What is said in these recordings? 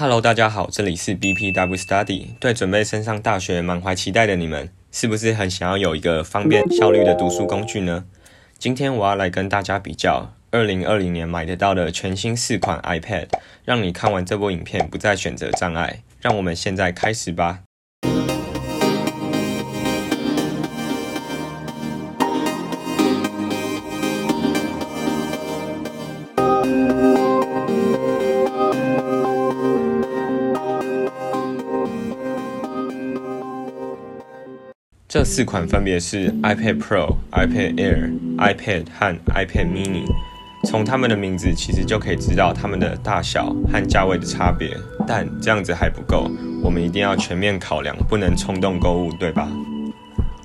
Hello，大家好，这里是 BPW Study。对准备升上大学满怀期待的你们，是不是很想要有一个方便效率的读书工具呢？今天我要来跟大家比较二零二零年买得到的全新四款 iPad，让你看完这部影片不再选择障碍。让我们现在开始吧。这四款分别是 iPad Pro、iPad Air、iPad 和 iPad Mini。从它们的名字其实就可以知道它们的大小和价位的差别。但这样子还不够，我们一定要全面考量，不能冲动购物，对吧？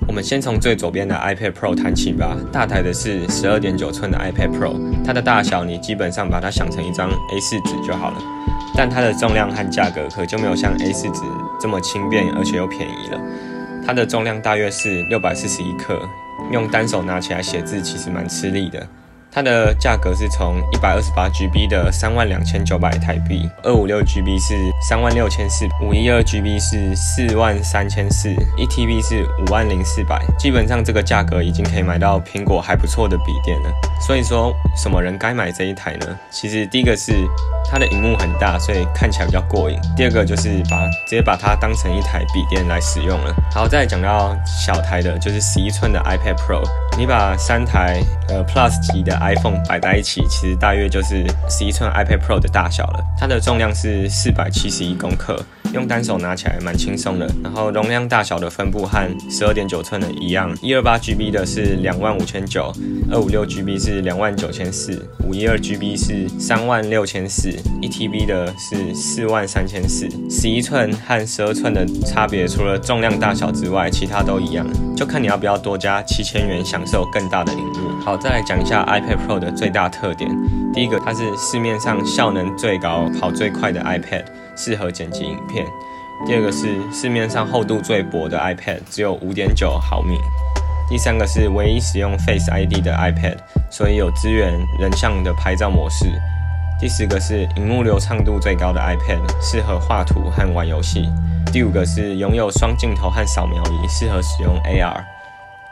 我们先从最左边的 iPad Pro 谈起吧。大台的是十二点九寸的 iPad Pro，它的大小你基本上把它想成一张 A4 纸就好了。但它的重量和价格可就没有像 A4 纸这么轻便，而且又便宜了。它的重量大约是六百四十一克，用单手拿起来写字其实蛮吃力的。它的价格是从一百二十八 GB 的三万两千九百台币，二五六 GB 是三万六千四，五一二 GB 是四万三千四，一 TB 是五万零四百。基本上这个价格已经可以买到苹果还不错的笔电了。所以说，什么人该买这一台呢？其实第一个是它的荧幕很大，所以看起来比较过瘾。第二个就是把直接把它当成一台笔电来使用了。好，再讲到小台的，就是十一寸的 iPad Pro，你把三台呃 Plus 级的。iPhone 摆在一起，其实大约就是十一寸 iPad Pro 的大小了。它的重量是四百七十一公克，用单手拿起来蛮轻松的。然后容量大小的分布和十二点九寸的一样，一二八 GB 的是两万五千九，二五六 GB 是两万九千四，五一二 GB 是三万六千四，一 TB 的是四万三千四。十一寸和十二寸的差别，除了重量大小之外，其他都一样，就看你要不要多加七千元享受更大的荧幕。好，再来讲一下 iPad。Pro 的最大特点，第一个，它是市面上效能最高、跑最快的 iPad，适合剪辑影片。第二个是市面上厚度最薄的 iPad，只有五点九毫米。第三个是唯一使用 Face ID 的 iPad，所以有支援人像的拍照模式。第四个是荧幕流畅度最高的 iPad，适合画图和玩游戏。第五个是拥有双镜头和扫描仪，适合使用 AR。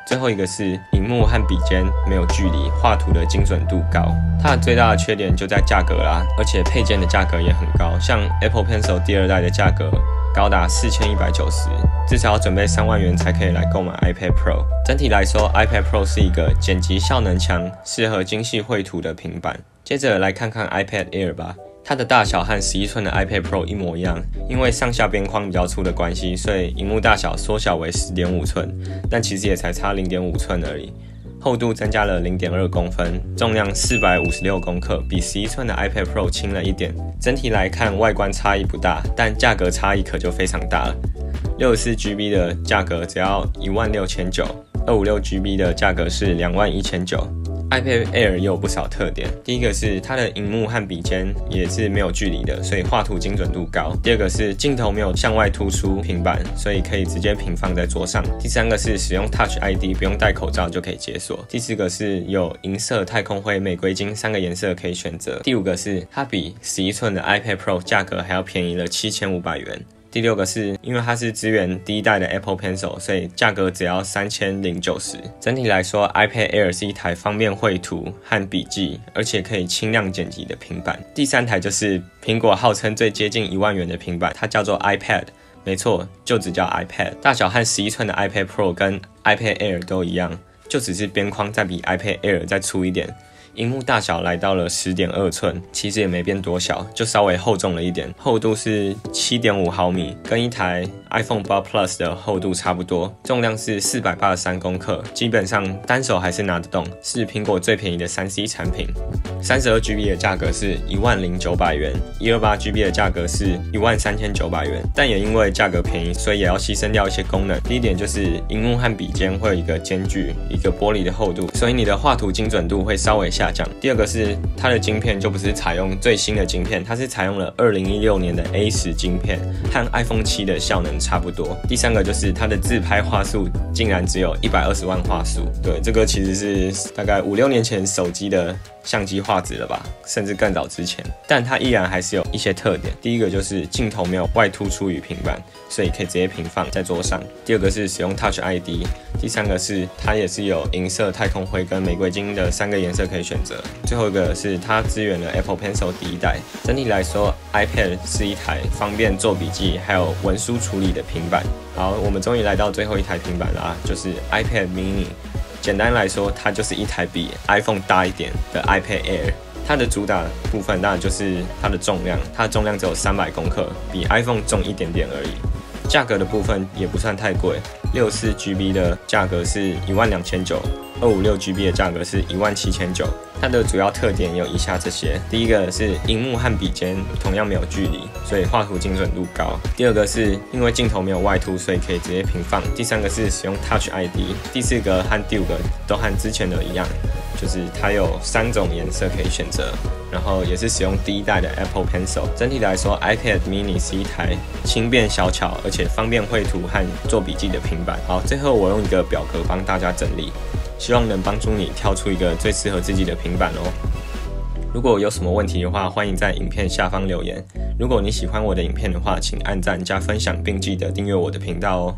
最后一个是荧幕和笔尖没有距离，画图的精准度高。它的最大的缺点就在价格啦，而且配件的价格也很高，像 Apple Pencil 第二代的价格高达四千一百九十，至少要准备三万元才可以来购买 iPad Pro。整体来说，iPad Pro 是一个剪辑效能强、适合精细绘图的平板。接着来看看 iPad Air 吧。它的大小和十一寸的 iPad Pro 一模一样，因为上下边框比较粗的关系，所以荧幕大小缩小为十点五寸，但其实也才差零点五寸而已。厚度增加了零点二公分，重量四百五十六公克，比十一寸的 iPad Pro 轻了一点。整体来看，外观差异不大，但价格差异可就非常大了。六十四 GB 的价格只要一万六千九，二五六 GB 的价格是两万一千九。iPad Air 也有不少特点。第一个是它的荧幕和笔尖也是没有距离的，所以画图精准度高。第二个是镜头没有向外突出平板，所以可以直接平放在桌上。第三个是使用 Touch ID 不用戴口罩就可以解锁。第四个是有银色、太空灰、玫瑰金三个颜色可以选择。第五个是它比十一寸的 iPad Pro 价格还要便宜了七千五百元。第六个是因为它是支援第一代的 Apple Pencil，所以价格只要三千零九十。整体来说，iPad Air 是一台方便绘图和笔记，而且可以轻量剪辑的平板。第三台就是苹果号称最接近一万元的平板，它叫做 iPad，没错，就只叫 iPad。大小和十一寸的 iPad Pro 跟 iPad Air 都一样，就只是边框再比 iPad Air 再粗一点。荧幕大小来到了十点二寸，其实也没变多小，就稍微厚重了一点，厚度是七点五毫米，跟一台 iPhone 八 Plus 的厚度差不多，重量是四百八十三公克，基本上单手还是拿得动，是苹果最便宜的三 C 产品。三十二 GB 的价格是一万零九百元，一二八 GB 的价格是一万三千九百元，但也因为价格便宜，所以也要牺牲掉一些功能。第一点就是荧幕和笔尖会有一个间距，一个玻璃的厚度，所以你的画图精准度会稍微下。降。第二个是它的晶片就不是采用最新的晶片，它是采用了二零一六年的 A 十晶片和 iPhone 七的效能差不多。第三个就是它的自拍话术竟然只有一百二十万话术，对，这个其实是大概五六年前手机的相机画质了吧，甚至更早之前。但它依然还是有一些特点。第一个就是镜头没有外突出于平板，所以可以直接平放在桌上。第二个是使用 Touch ID。第三个是它也是有银色、太空灰跟玫瑰金的三个颜色可以选择。最后一个是它支援了 Apple Pencil 第一代。整体来说，iPad 是一台方便做笔记还有文书处理的平板。好，我们终于来到最后一台平板啦，就是 iPad Mini。简单来说，它就是一台比 iPhone 大一点的 iPad Air。它的主打部分当然就是它的重量，它的重量只有三百公克，比 iPhone 重一点点而已。价格的部分也不算太贵，六四 GB 的价格是一万两千九，二五六 GB 的价格是一万七千九。它的主要特点有以下这些：第一个是荧幕和笔尖同样没有距离，所以画图精准度高；第二个是因为镜头没有外凸，所以可以直接平放；第三个是使用 Touch ID；第四个和第五个都和之前的一样，就是它有三种颜色可以选择，然后也是使用第一代的 Apple Pencil。整体来说，iPad Mini 是一台轻便小巧而且方便绘图和做笔记的平板。好，最后我用一个表格帮大家整理。希望能帮助你挑出一个最适合自己的平板哦。如果有什么问题的话，欢迎在影片下方留言。如果你喜欢我的影片的话，请按赞加分享，并记得订阅我的频道哦。